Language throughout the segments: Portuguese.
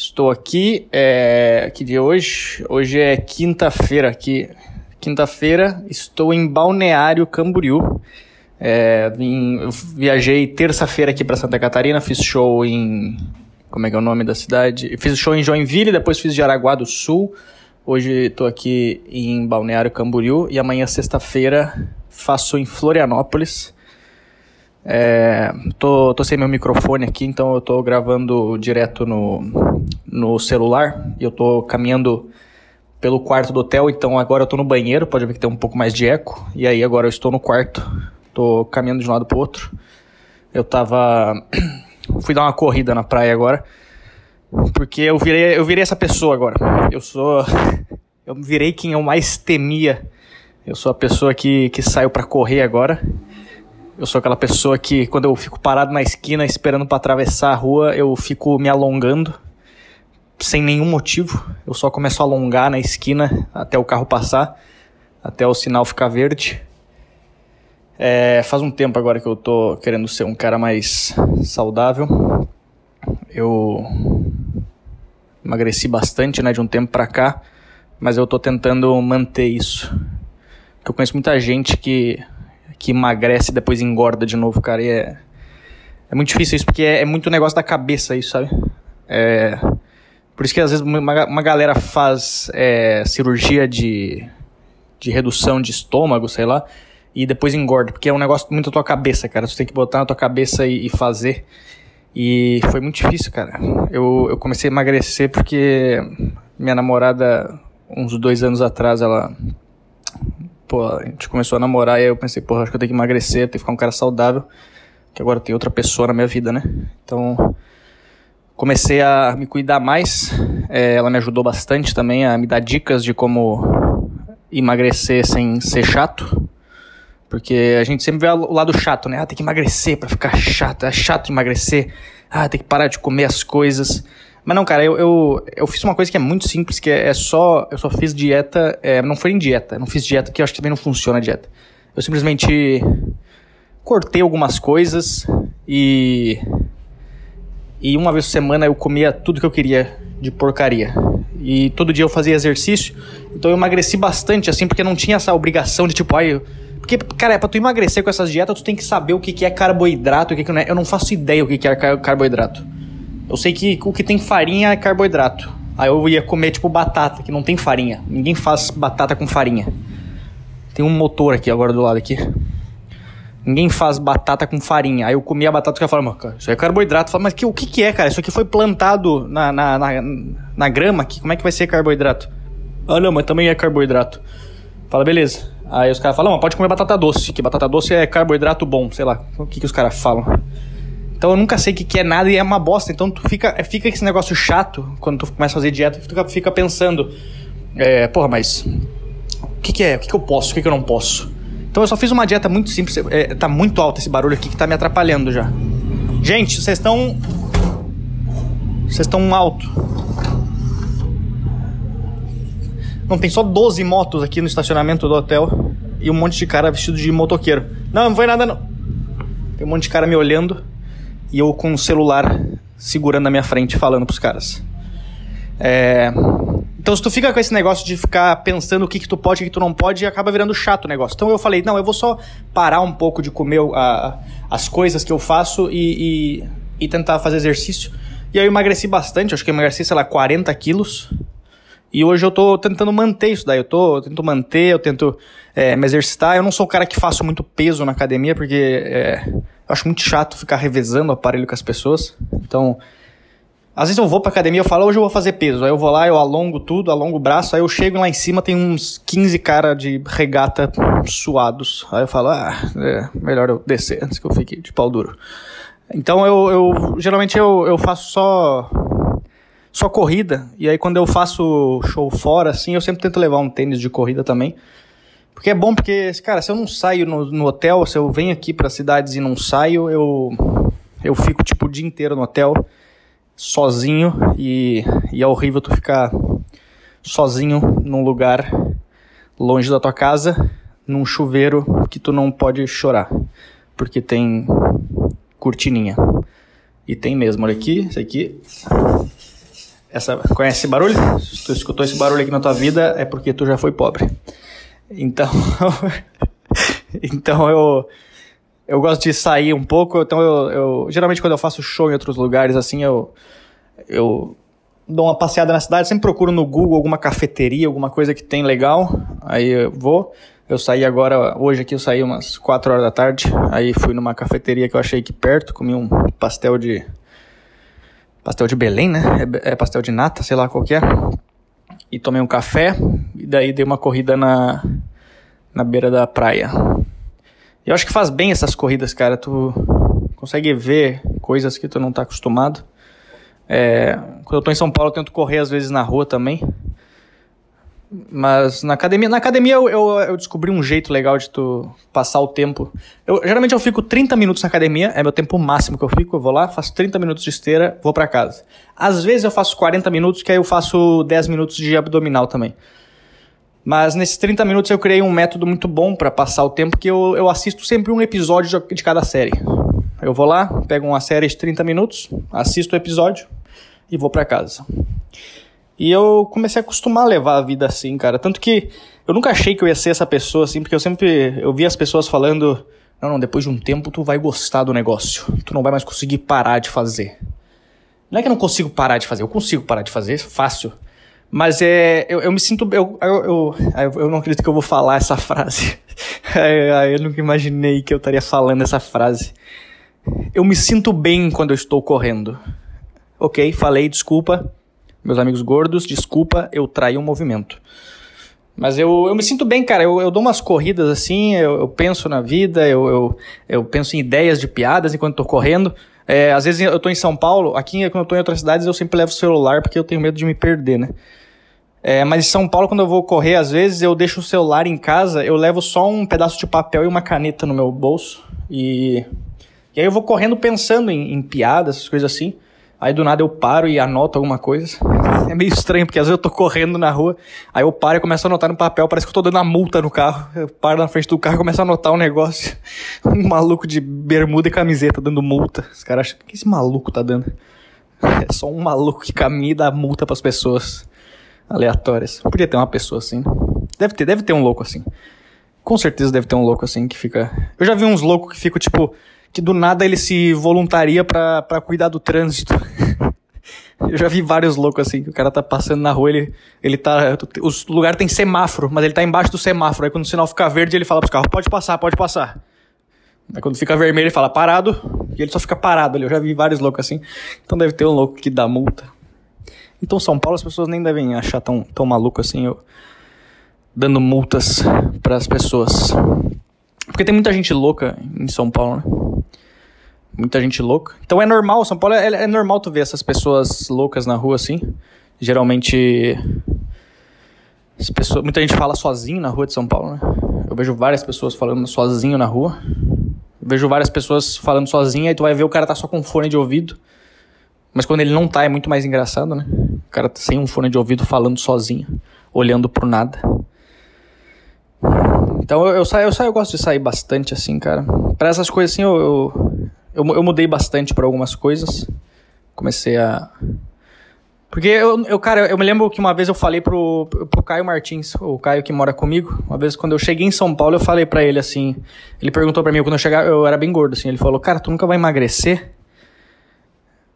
Estou aqui, é, que dia é hoje? Hoje é quinta-feira aqui. Quinta-feira, estou em Balneário Camboriú. É, eu viajei terça-feira aqui para Santa Catarina, fiz show em. Como é que é o nome da cidade? Fiz show em Joinville, depois fiz Jaraguá do Sul. Hoje estou aqui em Balneário Camboriú e amanhã, sexta-feira, faço em Florianópolis. É, tô, tô sem meu microfone aqui, então eu tô gravando direto no, no celular. Eu tô caminhando pelo quarto do hotel, então agora eu tô no banheiro, pode ver que tem um pouco mais de eco. E aí agora eu estou no quarto, tô caminhando de um lado pro outro. Eu tava. fui dar uma corrida na praia agora. Porque eu virei, eu virei essa pessoa agora. Eu sou. Eu virei quem eu mais temia. Eu sou a pessoa que, que saiu para correr agora. Eu sou aquela pessoa que, quando eu fico parado na esquina esperando para atravessar a rua, eu fico me alongando sem nenhum motivo. Eu só começo a alongar na esquina até o carro passar, até o sinal ficar verde. É, faz um tempo agora que eu tô querendo ser um cara mais saudável. Eu emagreci bastante, né, de um tempo pra cá, mas eu tô tentando manter isso. Porque eu conheço muita gente que, que emagrece e depois engorda de novo, cara, e é, é muito difícil isso, porque é, é muito negócio da cabeça isso, sabe? É, por isso que às vezes uma, uma galera faz é, cirurgia de, de redução de estômago, sei lá, e depois engorda, porque é um negócio muito da tua cabeça, cara. Tu tem que botar na tua cabeça e, e fazer. E foi muito difícil, cara. Eu, eu comecei a emagrecer porque minha namorada, uns dois anos atrás, ela. Pô, a gente começou a namorar e aí eu pensei, pô, acho que eu tenho que emagrecer, tenho que ficar um cara saudável, que agora tem outra pessoa na minha vida, né? Então, comecei a me cuidar mais. É, ela me ajudou bastante também a me dar dicas de como emagrecer sem ser chato. Porque a gente sempre vê o lado chato, né? Ah, tem que emagrecer para ficar chato. É chato emagrecer. Ah, tem que parar de comer as coisas. Mas não, cara, eu, eu, eu fiz uma coisa que é muito simples, que é, é só. Eu só fiz dieta. É, não foi em dieta. Não fiz dieta, que eu acho que também não funciona a dieta. Eu simplesmente cortei algumas coisas e. E uma vez por semana eu comia tudo que eu queria de porcaria. E todo dia eu fazia exercício. Então eu emagreci bastante, assim, porque não tinha essa obrigação de tipo, ai. Porque, cara, é pra tu emagrecer com essas dietas, tu tem que saber o que, que é carboidrato o que, que não é. Eu não faço ideia o que, que é carboidrato. Eu sei que o que tem farinha é carboidrato. Aí eu ia comer, tipo, batata, que não tem farinha. Ninguém faz batata com farinha. Tem um motor aqui agora do lado aqui. Ninguém faz batata com farinha. Aí eu comia a batata e falava, cara, isso é carboidrato. Eu falava, mas que, o que, que é, cara? Isso aqui foi plantado na, na, na, na grama aqui. Como é que vai ser carboidrato? Ah, não, mas também é carboidrato. Fala, beleza. Aí os caras falam, não, pode comer batata doce, que batata doce é carboidrato bom, sei lá. O que, que os caras falam? Então eu nunca sei o que, que é nada e é uma bosta. Então tu fica, fica esse negócio chato quando tu começa a fazer dieta, tu fica, pensando, é, porra, mas o que, que é? O que, que eu posso? O que, que eu não posso? Então eu só fiz uma dieta muito simples. É, tá muito alto esse barulho aqui que tá me atrapalhando já. Gente, vocês estão. Vocês estão alto. Não, tem só 12 motos aqui no estacionamento do hotel e um monte de cara vestido de motoqueiro. Não, não foi nada não. Tem um monte de cara me olhando e eu com o celular segurando na minha frente falando pros caras. É... Então se tu fica com esse negócio de ficar pensando o que, que tu pode e o que tu não pode, acaba virando chato o negócio. Então eu falei, não, eu vou só parar um pouco de comer a, as coisas que eu faço e, e, e tentar fazer exercício. E aí eu emagreci bastante, acho que eu emagreci, sei lá, 40 quilos. E hoje eu tô tentando manter isso daí. Eu tô eu tento manter, eu tento é, me exercitar. Eu não sou o cara que faço muito peso na academia, porque é, eu acho muito chato ficar revezando o aparelho com as pessoas. Então, às vezes eu vou pra academia e falo, hoje eu vou fazer peso. Aí eu vou lá, eu alongo tudo, alongo o braço, aí eu chego lá em cima, tem uns 15 cara de regata suados. Aí eu falo, ah, é melhor eu descer antes que eu fique de pau duro. Então eu, eu geralmente eu, eu faço só só corrida. E aí quando eu faço show fora, assim, eu sempre tento levar um tênis de corrida também. Porque é bom porque, cara, se eu não saio no, no hotel, se eu venho aqui para cidades e não saio, eu eu fico tipo o dia inteiro no hotel sozinho e, e é horrível tu ficar sozinho num lugar longe da tua casa, num chuveiro que tu não pode chorar, porque tem cortininha. E tem mesmo, olha aqui, isso aqui Essa, conhece esse barulho? Se tu escutou esse barulho aqui na tua vida, é porque tu já foi pobre. Então. então eu. Eu gosto de sair um pouco, então eu, eu. Geralmente quando eu faço show em outros lugares, assim, eu. Eu dou uma passeada na cidade, sempre procuro no Google alguma cafeteria, alguma coisa que tem legal. Aí eu vou. Eu saí agora, hoje aqui eu saí umas 4 horas da tarde. Aí fui numa cafeteria que eu achei aqui perto, comi um pastel de pastel de Belém, né? É, é, pastel de nata, sei lá qual que é. E tomei um café e daí dei uma corrida na, na beira da praia. Eu acho que faz bem essas corridas, cara. Tu consegue ver coisas que tu não tá acostumado. É, quando eu tô em São Paulo, eu tento correr às vezes na rua também. Mas na academia, na academia eu, eu, eu, descobri um jeito legal de tu passar o tempo. Eu, geralmente eu fico 30 minutos na academia, é meu tempo máximo que eu fico. Eu vou lá, faço 30 minutos de esteira, vou para casa. Às vezes eu faço 40 minutos, que aí eu faço 10 minutos de abdominal também. Mas nesses 30 minutos eu criei um método muito bom para passar o tempo, que eu, eu assisto sempre um episódio de cada série. Eu vou lá, pego uma série de 30 minutos, assisto o episódio e vou para casa. E eu comecei a acostumar a levar a vida assim, cara. Tanto que eu nunca achei que eu ia ser essa pessoa assim, porque eu sempre eu via as pessoas falando: "Não, não, depois de um tempo tu vai gostar do negócio. Tu não vai mais conseguir parar de fazer". Não é que eu não consigo parar de fazer, eu consigo parar de fazer, fácil. Mas é, eu, eu me sinto. Eu, eu, eu, eu não acredito que eu vou falar essa frase. eu nunca imaginei que eu estaria falando essa frase. Eu me sinto bem quando eu estou correndo. Ok, falei, desculpa meus amigos gordos, desculpa, eu traí o um movimento. Mas eu, eu me sinto bem, cara. Eu, eu dou umas corridas assim, eu, eu penso na vida, eu, eu, eu, penso em ideias de piadas enquanto tô correndo. É, às vezes eu tô em São Paulo, aqui quando eu tô em outras cidades eu sempre levo o celular porque eu tenho medo de me perder, né? É, mas em São Paulo, quando eu vou correr, às vezes eu deixo o celular em casa, eu levo só um pedaço de papel e uma caneta no meu bolso. E, e aí eu vou correndo pensando em, em piadas, essas coisas assim. Aí do nada eu paro e anoto alguma coisa. É meio estranho, porque às vezes eu tô correndo na rua, aí eu paro e começo a anotar no papel, parece que eu tô dando uma multa no carro. Eu paro na frente do carro e começo a anotar um negócio. Um maluco de bermuda e camiseta dando multa. Os caras acham, o que esse maluco tá dando? É só um maluco que caminha e dá multa pras pessoas aleatórias. Podia ter uma pessoa assim. Deve ter, deve ter um louco assim. Com certeza deve ter um louco assim que fica. Eu já vi uns loucos que ficam tipo que do nada ele se voluntaria para cuidar do trânsito. Eu já vi vários loucos assim, que o cara tá passando na rua, ele, ele tá. O lugar tem semáforo, mas ele tá embaixo do semáforo. Aí quando o sinal fica verde, ele fala pros carros, pode passar, pode passar. Aí quando fica vermelho, ele fala, parado, e ele só fica parado ali. Eu já vi vários loucos assim. Então deve ter um louco que dá multa. Então São Paulo as pessoas nem devem achar tão, tão maluco assim, eu dando multas para as pessoas. Porque tem muita gente louca em São Paulo, né? Muita gente louca. Então é normal, São Paulo é, é normal tu ver essas pessoas loucas na rua assim. Geralmente. As pessoas, muita gente fala sozinho na rua de São Paulo, né? Eu vejo várias pessoas falando sozinho na rua. Eu vejo várias pessoas falando sozinho, aí tu vai ver o cara tá só com fone de ouvido. Mas quando ele não tá, é muito mais engraçado, né? O cara tá sem um fone de ouvido falando sozinho, olhando pro nada. Então eu, eu saio, eu saio, eu gosto de sair bastante assim, cara. Para essas coisas assim, eu, eu, eu, eu mudei bastante para algumas coisas. Comecei a porque eu, eu, cara, eu me lembro que uma vez eu falei pro, pro Caio Martins, o Caio que mora comigo, uma vez quando eu cheguei em São Paulo, eu falei para ele assim, ele perguntou para mim, quando eu chegar, eu era bem gordo, assim, ele falou, cara, tu nunca vai emagrecer?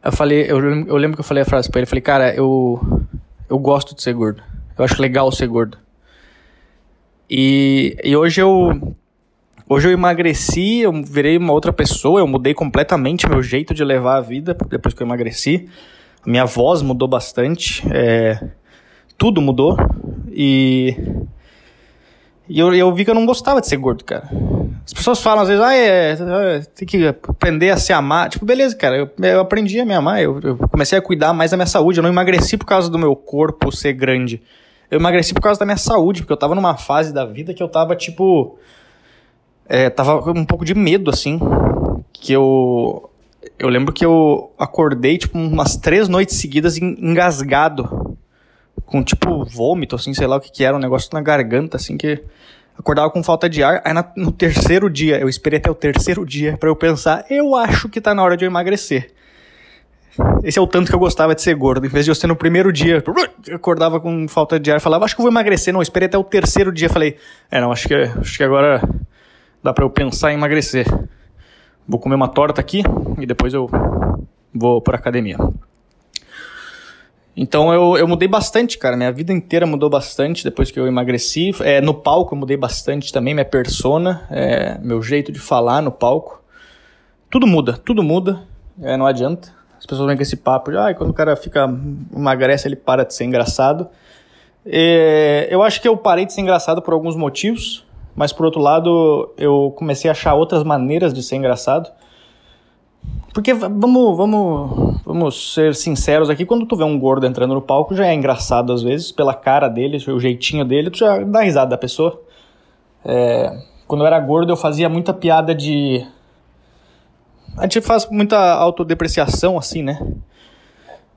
Eu falei, eu, eu lembro que eu falei a frase pra ele, eu falei, cara, eu, eu gosto de ser gordo, eu acho legal ser gordo. E, e hoje eu hoje eu emagreci, eu virei uma outra pessoa, eu mudei completamente meu jeito de levar a vida depois que eu emagreci. Minha voz mudou bastante, é, tudo mudou e e eu, eu vi que eu não gostava de ser gordo, cara. As pessoas falam às vezes, ah, é, é, tem que aprender a se amar. Tipo, beleza, cara, eu, eu aprendi a me amar, eu, eu comecei a cuidar mais da minha saúde. Eu não emagreci por causa do meu corpo ser grande eu emagreci por causa da minha saúde, porque eu tava numa fase da vida que eu tava, tipo. É, tava com um pouco de medo, assim. Que eu. Eu lembro que eu acordei, tipo, umas três noites seguidas engasgado. Com, tipo, vômito, assim, sei lá o que que era, um negócio na garganta, assim, que. Acordava com falta de ar. Aí no terceiro dia, eu esperei até o terceiro dia para eu pensar, eu acho que tá na hora de eu emagrecer. Esse é o tanto que eu gostava de ser gordo. Em vez de eu ser no primeiro dia, acordava com falta de ar, falava, acho que eu vou emagrecer. Não, esperei até o terceiro dia, falei, é, não, acho que, acho que agora dá para eu pensar em emagrecer. Vou comer uma torta aqui e depois eu vou para academia. Então eu, eu mudei bastante, cara. Minha vida inteira mudou bastante depois que eu emagreci. É, no palco eu mudei bastante também, minha persona, é, meu jeito de falar no palco. Tudo muda, tudo muda. É, não adianta. As pessoas vêm com esse papo de ah, quando o cara fica emagrece, ele para de ser engraçado. Eu acho que eu parei de ser engraçado por alguns motivos, mas por outro lado, eu comecei a achar outras maneiras de ser engraçado. Porque vamos, vamos, vamos ser sinceros aqui, quando tu vê um gordo entrando no palco, já é engraçado às vezes, pela cara dele, o jeitinho dele, tu já dá risada da pessoa. É, quando eu era gordo, eu fazia muita piada de. A gente faz muita autodepreciação, assim, né?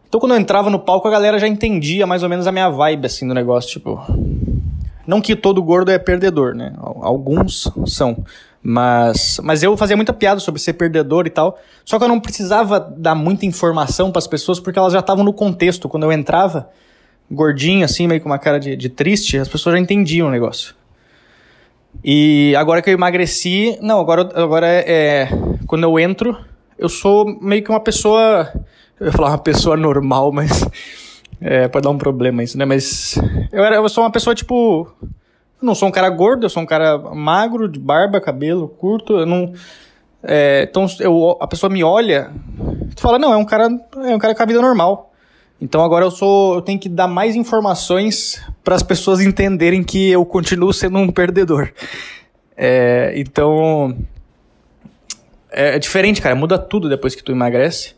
Então quando eu entrava no palco, a galera já entendia mais ou menos a minha vibe, assim, do negócio, tipo. Não que todo gordo é perdedor, né? Alguns são. Mas, mas eu fazia muita piada sobre ser perdedor e tal. Só que eu não precisava dar muita informação para as pessoas porque elas já estavam no contexto. Quando eu entrava, gordinho, assim, meio com uma cara de, de triste, as pessoas já entendiam o negócio. E agora que eu emagreci, não, agora, agora é, é, Quando eu entro, eu sou meio que uma pessoa. Eu ia falar uma pessoa normal, mas. É, pode dar um problema isso, né? Mas. Eu, era, eu sou uma pessoa tipo eu não sou um cara gordo, eu sou um cara magro, de barba, cabelo curto. Eu não. É, então eu, a pessoa me olha, tu fala, não, é um cara, é um cara com a vida normal. Então agora eu sou, eu tenho que dar mais informações para as pessoas entenderem que eu continuo sendo um perdedor. É, então é, é diferente, cara, muda tudo depois que tu emagrece.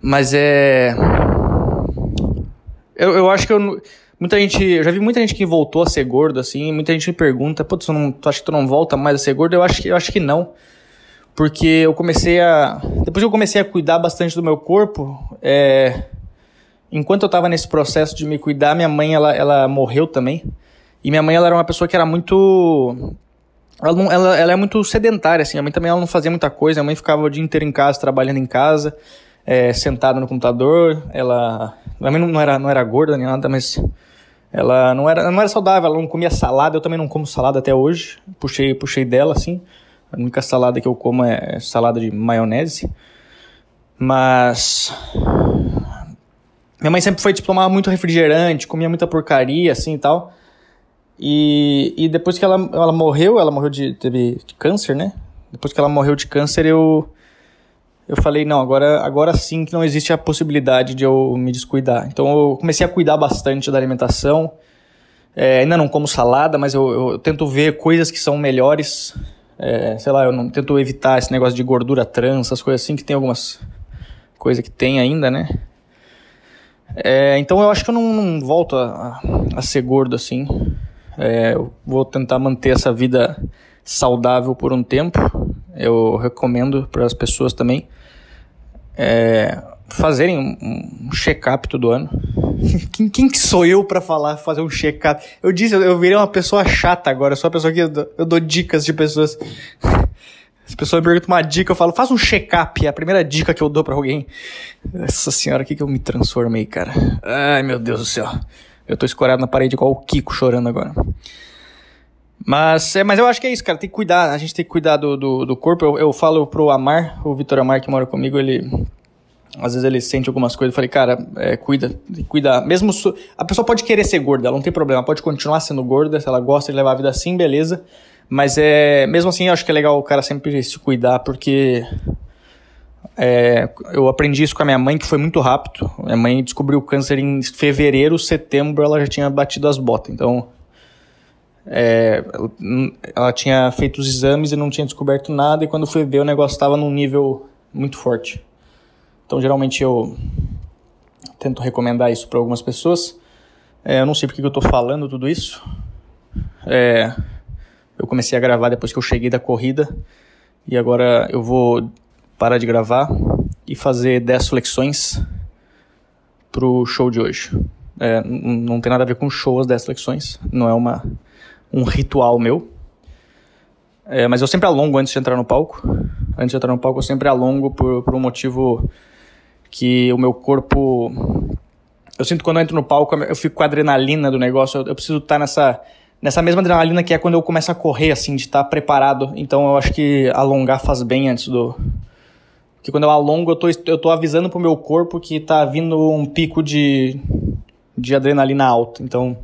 Mas é eu, eu acho que eu Muita gente, eu já vi muita gente que voltou a ser gordo, assim, muita gente me pergunta, pô, tu, tu acha que tu não volta mais a ser gordo? Eu acho que, eu acho que não. Porque eu comecei a. Depois que eu comecei a cuidar bastante do meu corpo, é, enquanto eu tava nesse processo de me cuidar, minha mãe, ela, ela morreu também. E minha mãe, ela era uma pessoa que era muito. Ela, não, ela, ela é muito sedentária, assim. A mãe também ela não fazia muita coisa. A mãe ficava o dia inteiro em casa, trabalhando em casa, é, sentada no computador. Ela. A mãe não era, não era gorda nem nada, mas ela não era, não era saudável, ela não comia salada, eu também não como salada até hoje. Puxei, puxei dela, assim. A única salada que eu como é salada de maionese. Mas. Minha mãe sempre foi, tipo, tomar muito refrigerante, comia muita porcaria, assim e tal. E, e depois que ela, ela morreu, ela morreu de, teve de câncer, né? Depois que ela morreu de câncer, eu eu falei, não, agora, agora sim que não existe a possibilidade de eu me descuidar. Então eu comecei a cuidar bastante da alimentação. É, ainda não como salada, mas eu, eu, tento ver coisas que são melhores. É, sei lá, eu não tento evitar esse negócio de gordura trans, essas coisas assim, que tem algumas coisas que tem ainda, né? É, então eu acho que eu não, não volto a, a, ser gordo assim. É, eu vou tentar manter essa vida saudável por um tempo. Eu recomendo para as pessoas também é, fazerem um, um check-up todo ano. quem, quem que sou eu para falar, fazer um check-up? Eu disse, eu, eu virei uma pessoa chata agora. Eu sou uma pessoa que eu dou, eu dou dicas de pessoas. As pessoas me perguntam uma dica, eu falo, faz um check-up. É a primeira dica que eu dou para alguém. Essa senhora, o que, que eu me transformei, cara? Ai, meu Deus do céu. Eu tô escorado na parede igual o Kiko chorando agora. Mas, é, mas eu acho que é isso, cara. Tem que cuidar. A gente tem que cuidar do, do, do corpo. Eu, eu falo pro Amar, o Vitor Amar que mora comigo, ele. Às vezes ele sente algumas coisas. Eu falei, cara, é, cuida, cuida. Mesmo. Su... A pessoa pode querer ser gorda, ela não tem problema. Pode continuar sendo gorda, se ela gosta de levar a vida assim, beleza. Mas é. Mesmo assim, eu acho que é legal o cara sempre se cuidar, porque. É, eu aprendi isso com a minha mãe, que foi muito rápido. Minha mãe descobriu o câncer em fevereiro, setembro, ela já tinha batido as botas. Então, é, ela tinha feito os exames e não tinha descoberto nada, e quando fui ver, o negócio estava num nível muito forte. Então, geralmente, eu tento recomendar isso para algumas pessoas. É, eu não sei porque que eu estou falando tudo isso. É, eu comecei a gravar depois que eu cheguei da corrida, e agora eu vou parar de gravar e fazer 10 flexões pro show de hoje. É, não tem nada a ver com show as 10 flexões, não é uma um ritual meu. É, mas eu sempre alongo antes de entrar no palco. Antes de entrar no palco, eu sempre alongo por, por um motivo que o meu corpo. Eu sinto que quando eu entro no palco, eu fico com a adrenalina do negócio. Eu, eu preciso estar nessa, nessa mesma adrenalina que é quando eu começo a correr, assim, de estar preparado. Então eu acho que alongar faz bem antes do. Porque quando eu alongo, eu tô, eu tô avisando pro meu corpo que tá vindo um pico de, de adrenalina alta. Então,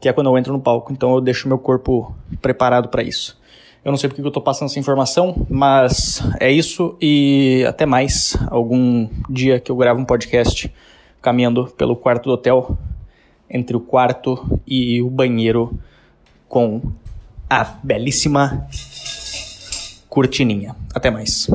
que é quando eu entro no palco. Então eu deixo meu corpo preparado para isso. Eu não sei porque eu estou passando essa informação, mas é isso e até mais. Algum dia que eu gravo um podcast caminhando pelo quarto do hotel, entre o quarto e o banheiro, com a belíssima cortininha. Até mais.